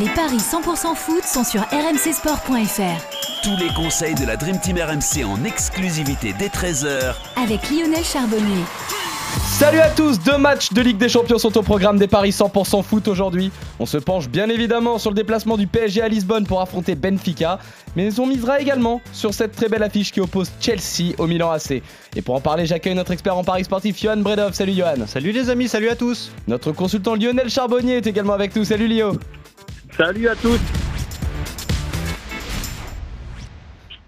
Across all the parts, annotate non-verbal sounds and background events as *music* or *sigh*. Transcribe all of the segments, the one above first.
Les paris 100% foot sont sur rmcsport.fr. Tous les conseils de la Dream Team RMC en exclusivité dès 13h avec Lionel Charbonnier. Salut à tous, deux matchs de Ligue des Champions sont au programme des paris 100% foot aujourd'hui. On se penche bien évidemment sur le déplacement du PSG à Lisbonne pour affronter Benfica, mais on misera également sur cette très belle affiche qui oppose Chelsea au Milan AC. Et pour en parler, j'accueille notre expert en paris sportif, Johan Bredov. Salut Johan. Salut les amis, salut à tous. Notre consultant Lionel Charbonnier est également avec nous. Salut Lio. Salut à tous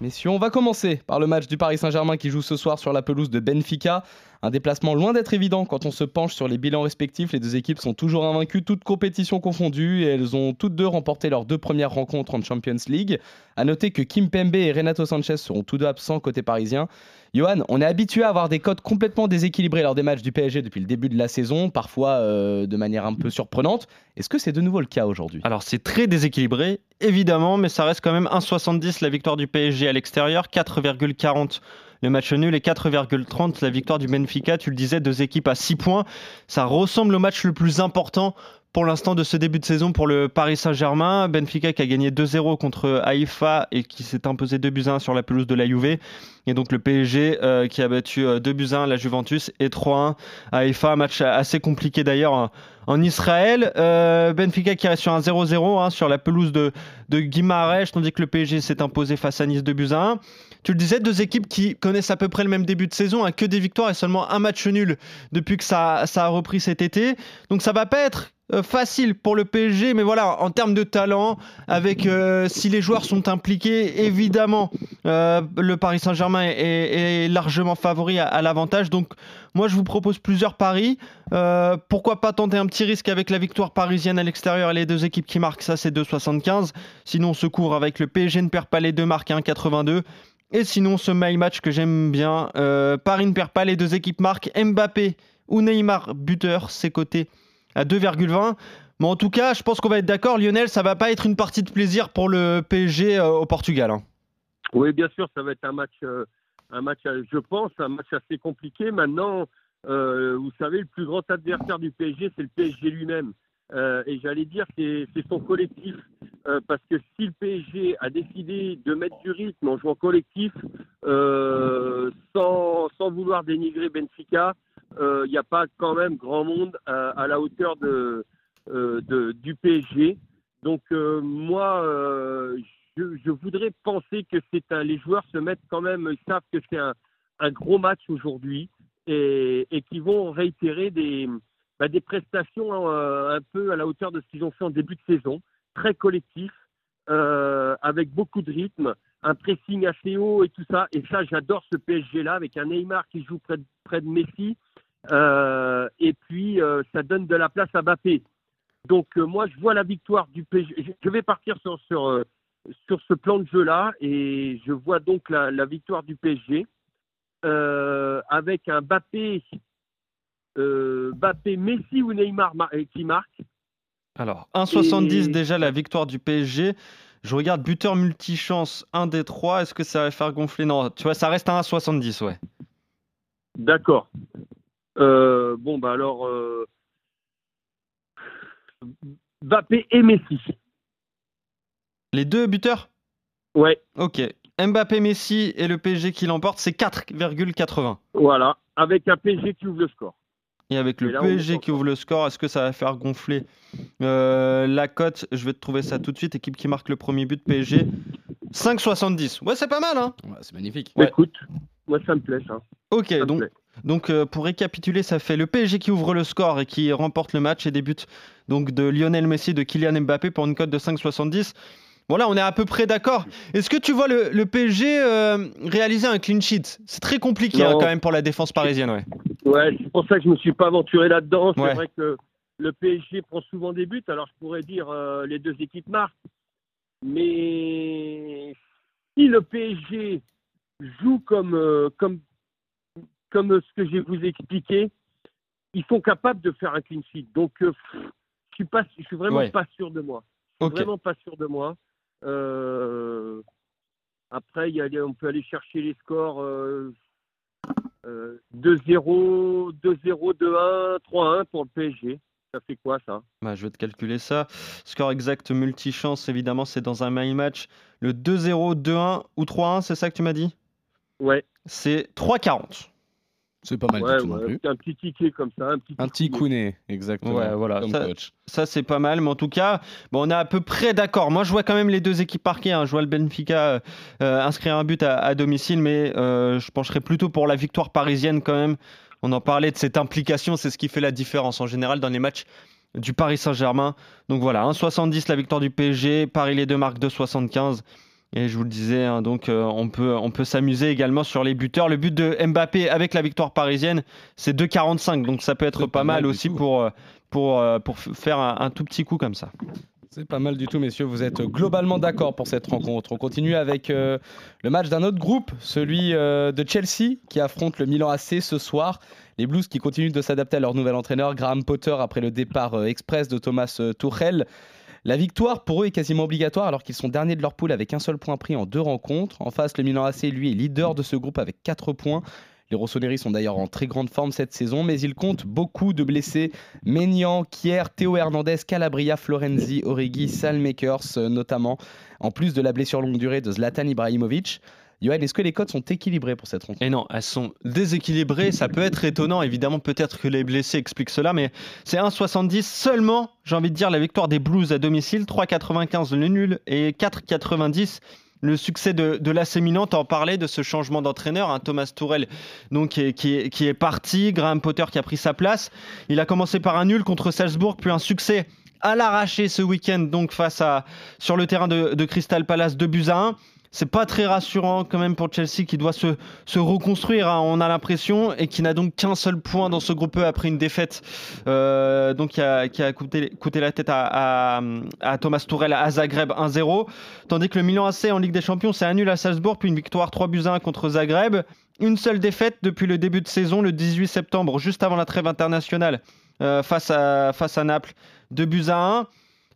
Messieurs, on va commencer par le match du Paris Saint-Germain qui joue ce soir sur la pelouse de Benfica. Un déplacement loin d'être évident quand on se penche sur les bilans respectifs. Les deux équipes sont toujours invaincues, toutes compétitions confondues, et elles ont toutes deux remporté leurs deux premières rencontres en Champions League. A noter que Kim Pembe et Renato Sanchez seront tous deux absents côté parisien. Johan, on est habitué à avoir des codes complètement déséquilibrés lors des matchs du PSG depuis le début de la saison, parfois euh, de manière un peu surprenante. Est-ce que c'est de nouveau le cas aujourd'hui? Alors c'est très déséquilibré, évidemment, mais ça reste quand même 1,70 la victoire du PSG à l'extérieur, 4,40 le match nul et 4,30 la victoire du Benfica. Tu le disais, deux équipes à 6 points. Ça ressemble au match le plus important pour l'instant de ce début de saison pour le Paris Saint-Germain. Benfica qui a gagné 2-0 contre Haïfa et qui s'est imposé 2 buts 1 sur la pelouse de la Juve. Et donc le PSG euh, qui a battu 2 euh, buts 1 la Juventus et 3-1 à Haïfa. Match assez compliqué d'ailleurs en Israël. Euh, Benfica qui reste sur un 0-0 hein, sur la pelouse de, de Guimarães, tandis que le PSG s'est imposé face à Nice 2 buts 1. Tu le disais, deux équipes qui connaissent à peu près le même début de saison, hein, que des victoires et seulement un match nul depuis que ça, ça a repris cet été. Donc ça va pas être euh, facile pour le PSG, mais voilà, en termes de talent, avec euh, si les joueurs sont impliqués, évidemment, euh, le Paris Saint-Germain est, largement favori à, l'avantage. Donc, moi, je vous propose plusieurs paris. pourquoi pas tenter un petit risque avec la victoire parisienne à l'extérieur et les deux équipes qui marquent ça, c'est 2,75. Sinon, on se court avec le PSG ne perd pas les deux marques 1,82. Et sinon, ce my match que j'aime bien, Paris ne perd les deux équipes marquent Mbappé ou Neymar buteur, c'est coté à 2,20. Mais en tout cas, je pense qu'on va être d'accord, Lionel, ça va pas être une partie de plaisir pour le PSG euh, au Portugal. Hein. Oui, bien sûr, ça va être un match, euh, un match, euh, je pense, un match assez compliqué. Maintenant, vous savez, le plus grand adversaire du PSG, c'est le PSG lui-même. et j'allais dire, c'est son collectif. Parce que si le PSG a décidé de mettre du rythme en jouant collectif, sans, sans, vouloir dénigrer Benfica, il euh, n'y a pas quand même grand monde à, la hauteur de, euh, de, du PSG. Donc euh, moi, je, je, voudrais penser que c'est un, les joueurs se mettent quand même, ils savent que c'est un, un, gros match aujourd'hui et, et qui vont réitérer des, bah, des prestations un peu à la hauteur de ce qu'ils ont fait en début de saison, très collectif, euh, avec beaucoup de rythme, un pressing assez haut et tout ça. Et ça, j'adore ce PSG-là, avec un Neymar qui joue près de, près de Messi, euh, et puis, euh, ça donne de la place à Mbappé. Donc, moi, je vois la victoire du PSG. Je vais partir sur, ce plan de jeu-là et je vois donc la, la victoire du PSG avec un Mbappé, Messi ou Neymar qui marque. Alors, 1,70 déjà la victoire du PSG. Je regarde buteur multichance 1 des 3. Est-ce que ça va faire gonfler? Non, tu vois, ça reste à 1,70, ouais. D'accord. Euh, bon, bah alors, euh, Mbappé et Messi. Les deux buteurs? Ouais. Ok. Mbappé, Messi et le PSG qui l'emporte, c'est 4,80. Voilà, avec un PSG qui ouvre le score. Et avec le PSG qui ouvre le score, est-ce que ça va faire gonfler euh, la cote Je vais te trouver ça tout de suite. Équipe qui marque le premier but, PSG. 5,70. Ouais, c'est pas mal, hein ouais, C'est magnifique. Écoute, moi ça me plaît, ça. Ok, donc donc euh, pour récapituler, ça fait le PSG qui ouvre le score et qui remporte le match et débute donc de Lionel Messi et de Kylian Mbappé pour une cote de 5,70. Voilà, on est à peu près d'accord. Est-ce que tu vois le, PSG euh, réaliser un clean sheet? C'est très compliqué hein, quand même pour la défense parisienne. Ouais, ouais c'est pour ça que je ne me suis pas aventuré là-dedans. C'est vrai que le PSG prend souvent des buts, alors je pourrais dire euh, les deux équipes marquent. Mais si le PSG joue comme, comme comme ce que je vous ai expliqué, ils sont capables de faire un clean sheet. Donc, euh, je suis pas, je suis vraiment pas sûr de moi. Je suis vraiment pas sûr de moi. Euh, après, y a, on peut aller chercher les scores 2-0, 2-0, 2-1, 3-1 pour le PSG. Ça fait quoi ça? Bah, je vais te calculer ça. Score exact multichance, évidemment, c'est dans un main match. Le 2-0, 2-1 ou 3-1, c'est ça que tu m'as dit? Ouais. C'est 3-40. C'est pas mal ouais, du tout non plus. Un petit ticket comme ça, un petit Un petit coup. counet, exactement. Ouais, voilà, Comme ça- coach. Ça, c'est pas mal, mais en tout cas, bon, on est à peu près d'accord. Moi, je vois quand même les deux équipes marquées. hein. Je vois le Benfica euh, inscrire un but à, à domicile, mais euh, je pencherais plutôt pour la victoire parisienne quand même. On en parlait de cette implication, c'est ce qui fait la différence en général dans les matchs du Paris Saint-Germain. Donc voilà, 1,70 la victoire du PSG, Paris les deux marques 2,75. Et je vous le disais, hein, donc euh, on peut, on peut s'amuser également sur les buteurs. Le but de Mbappé avec la victoire parisienne, c'est 2,45. Donc ça peut être pas, pas mal, aussi tout. pour, euh, pour, euh, pour faire un, un tout petit coup comme ça. C'est pas mal du tout, messieurs. Vous êtes globalement d'accord pour cette rencontre. On continue avec euh, le match d'un autre groupe, celui euh, de Chelsea, qui affronte le Milan AC ce soir. Les Blues qui continuent de s'adapter à leur nouvel entraîneur, Graham Potter, après le départ euh, express de Thomas Tuchel. La victoire pour eux est quasiment obligatoire alors qu'ils sont derniers de leur poule avec un seul point pris en deux rencontres. En face, le Milan AC, lui, est leader de ce groupe avec 4 points. Les Rossoneri sont d'ailleurs en très grande forme cette saison, mais ils comptent beaucoup de blessés. Maignan, Kier, Théo Hernandez, Calabria, Florenzi, Origi, Salmakers euh, notamment, en plus de la blessure longue durée de Zlatan Ibrahimovic. Johan, est-ce que les codes sont équilibrés pour cette rencontre? Et non, elles sont déséquilibrées. Ça peut être étonnant, évidemment, peut-être que les blessés expliquent cela, mais c'est 1,70 seulement, j'ai envie de dire, la victoire des Blues à domicile, 3,95 le nul et 4,90 le succès de, de l'AC Milan. T'en parlais de ce changement d'entraîneur, hein, Thomas Tourel, donc qui est, parti, Graham Potter qui a pris sa place. Il a commencé par un nul contre Salzbourg, puis un succès à l'arraché ce week-end, donc face à sur le terrain de, de Crystal Palace, 2 buts à 1. C'est pas très rassurant quand même pour Chelsea qui doit se, reconstruire, hein, on a l'impression, et qui n'a donc qu'un seul point dans ce groupe E après une défaite euh, donc qui a, coûté, la tête à, Thomas Tourel à Zagreb 1-0. Tandis que le Milan AC en Ligue des Champions, c'est un nul à Salzbourg, puis une victoire 3 buts à 1 contre Zagreb. Une seule défaite depuis le début de saison, le 18 septembre, juste avant la trêve internationale, euh, face, à, face à Naples, 2 buts à 1.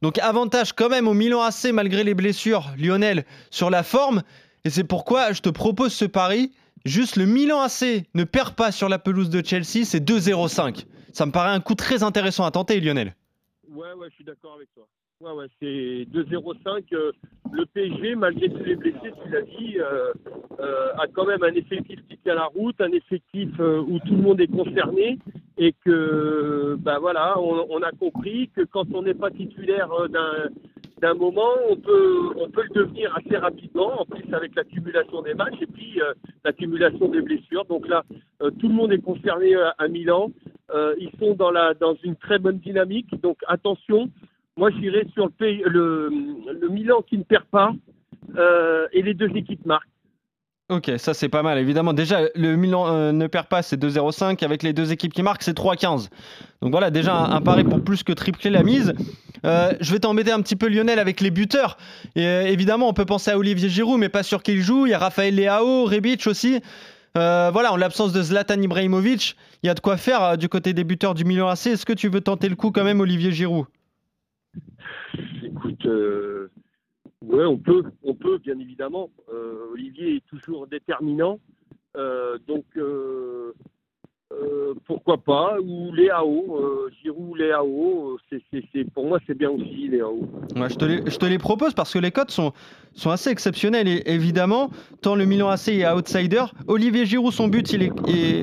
Donc avantage quand même au Milan AC malgré les blessures, Lionel, sur la forme. Et c'est pourquoi je te propose ce pari. Juste le Milan AC ne perd pas sur la pelouse de Chelsea, c'est 2-0-5. Ça me paraît un coup très intéressant à tenter, Lionel. Ouais, ouais, je suis d'accord avec toi. Ouais, ouais, c'est 2-0-5. euh, le PSG, malgré tous les blessés, tu l'as dit, euh, euh, a quand même un effectif qui tient la route, un effectif où tout le monde est concerné et que, ben voilà, on, a compris que quand on n'est pas titulaire d'un d'un moment, on peut, on peut le devenir assez rapidement, en plus avec l'accumulation des matchs et puis l'accumulation des blessures. Donc là, tout le monde est concerné à Milan. Ils sont dans, la, dans une très bonne dynamique, donc attention. Moi, j'irai sur le, pays, le, Milan qui ne perd pas euh, et les deux équipes marquent. Ok, ça c'est pas mal. Évidemment, déjà, le Milan euh, ne perd pas, c'est 2-0-5. Avec les deux équipes qui marquent, c'est 3-15. Donc voilà, déjà un, pari pour plus que tripler la mise. Euh, je vais t'embêter un petit peu, Lionel, avec les buteurs. Évidemment, on peut penser à Olivier Giroud, mais pas sûr qu'il joue. Il y a Raphaël Leao, Rebic aussi. Voilà, en l'absence de Zlatan Ibrahimovic, il y a de quoi faire du côté des buteurs du Milan AC. Est-ce que tu veux tenter le coup quand même, Olivier Giroud? Écoute, euh, ouais, on peut, on peut, bien évidemment. Euh, Olivier est toujours déterminant. Euh, donc, pourquoi pas Ou Léao, Giroud, Léao, c'est, pour moi, c'est bien aussi, Léao. Ouais, je, te les, propose parce que les cotes sont, assez exceptionnelles. Et évidemment, tant le Milan AC est outsider, Olivier Giroud, son but,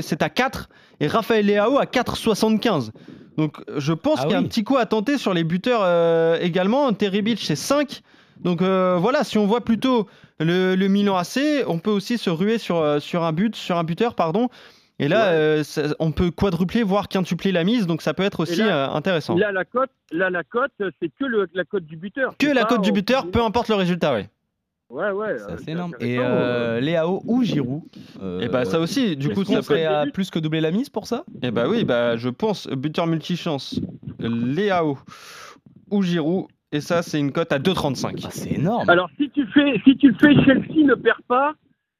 c'est à 4 et Raphaël Leao à 4,75. Donc je pense Ah qu'il y a oui. un petit coup à tenter sur les buteurs euh, également. Terry Beach, c'est 5. Donc euh, voilà, si on voit plutôt le, le Milan AC, on peut aussi se ruer sur, euh, sur un but, sur un buteur, pardon. Et là, Ouais. euh, ça- on peut quadrupler, voire quintupler la mise, donc ça peut être aussi là- euh, intéressant. Là, la cote, là, la cote, c'est que le- la cote du buteur. Que la cote du buteur, peu importe le résultat, ouais. Ouais, ouais. C'est euh, assez énorme. Et intéressant, euh, Léao ou Giroud euh, Et bah ça aussi, du coup, ça serait à plus que doubler la mise pour ça? Et bah oui, bah je pense buteur multichance, Léao ou Giroud, et ça c'est une cote à 2,35. Ah, C'est énorme. Alors, si tu fais, si tu fais Chelsea ne perd pas,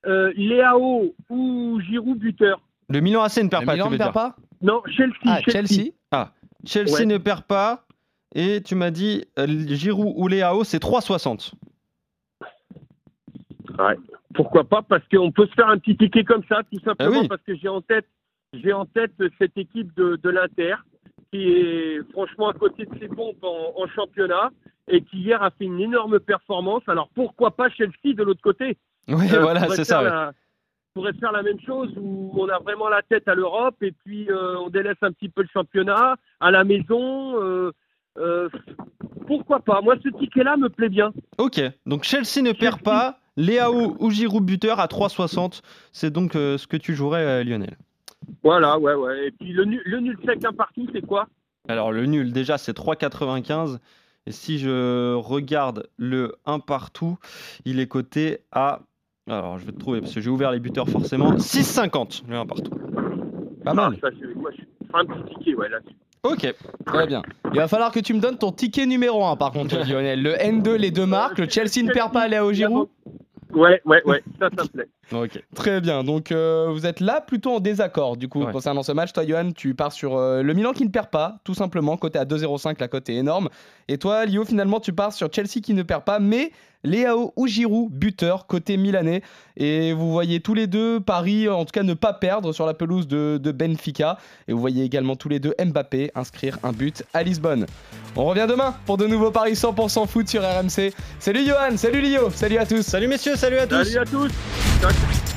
euh, Léao ou Giroud buteur. Le Milan AC ne perd Le pas, Milan tu ne veux perd dire. pas? Non, Chelsea. Ah, Chelsea. Chelsea? Ouais. ne perd pas, et tu m'as dit euh, Giroud ou Léao, c'est 3,60. Pourquoi pas Parce qu'on peut se faire un petit ticket comme ça, tout simplement Ah oui. parce que j'ai en tête, j'ai en tête cette équipe de, de l'Inter qui est franchement à côté de ses pompes en, en championnat et qui hier a fait une énorme performance. Alors pourquoi pas Chelsea de l'autre côté? Oui, Euh, voilà, c'est ça. ouais. pourrait faire la même chose où on a vraiment la tête à l'Europe et puis euh, on délaisse un petit peu le championnat à la maison. euh, euh, pourquoi pas? Moi, ce ticket-là me plaît bien. Ok, donc Chelsea ne perd pas. Léao ou Giroud buteur à 3,60. C'est donc euh, ce que tu jouerais, euh, Lionel. Voilà, ouais, ouais. Et puis le, nul- le nul sec un partout, c'est quoi? Alors le nul, déjà, c'est 3,95. Et si je regarde le 1 partout, il est coté à. Alors je vais te trouver parce que j'ai ouvert les buteurs forcément. 6,50 le 1 partout. Pas mal. Ah, ça, je- moi, je ferai un petit ticket, ouais, là-dessus. Ok. Très bien. Il va falloir que tu me donnes ton ticket numéro 1 par contre, *laughs* Lionel. Le N2, les deux marques. Le Chelsea ne perd pas à Léo Giroud. Ouais, ouais, ouais. Ça, ça me plaît. Ok. Très bien. Donc euh, vous êtes là plutôt en désaccord du coup Ouais. concernant ce match. Toi, Johan, tu pars sur euh, le Milan qui ne perd pas, tout simplement. Côté à 2,05, la cote est énorme. Et toi, Lio, finalement, tu pars sur Chelsea qui ne perd pas, mais Léao ou Giroud, buteur, côté milanais. Et vous voyez tous les deux Paris, en tout cas, ne pas perdre sur la pelouse de, de Benfica. Et vous voyez également tous les deux Mbappé inscrire un but à Lisbonne. On revient demain pour de nouveaux paris 100% foot sur RMC. Salut Johan, salut Lio, salut à tous. Salut messieurs, salut à tous. Salut à tous. Thank you.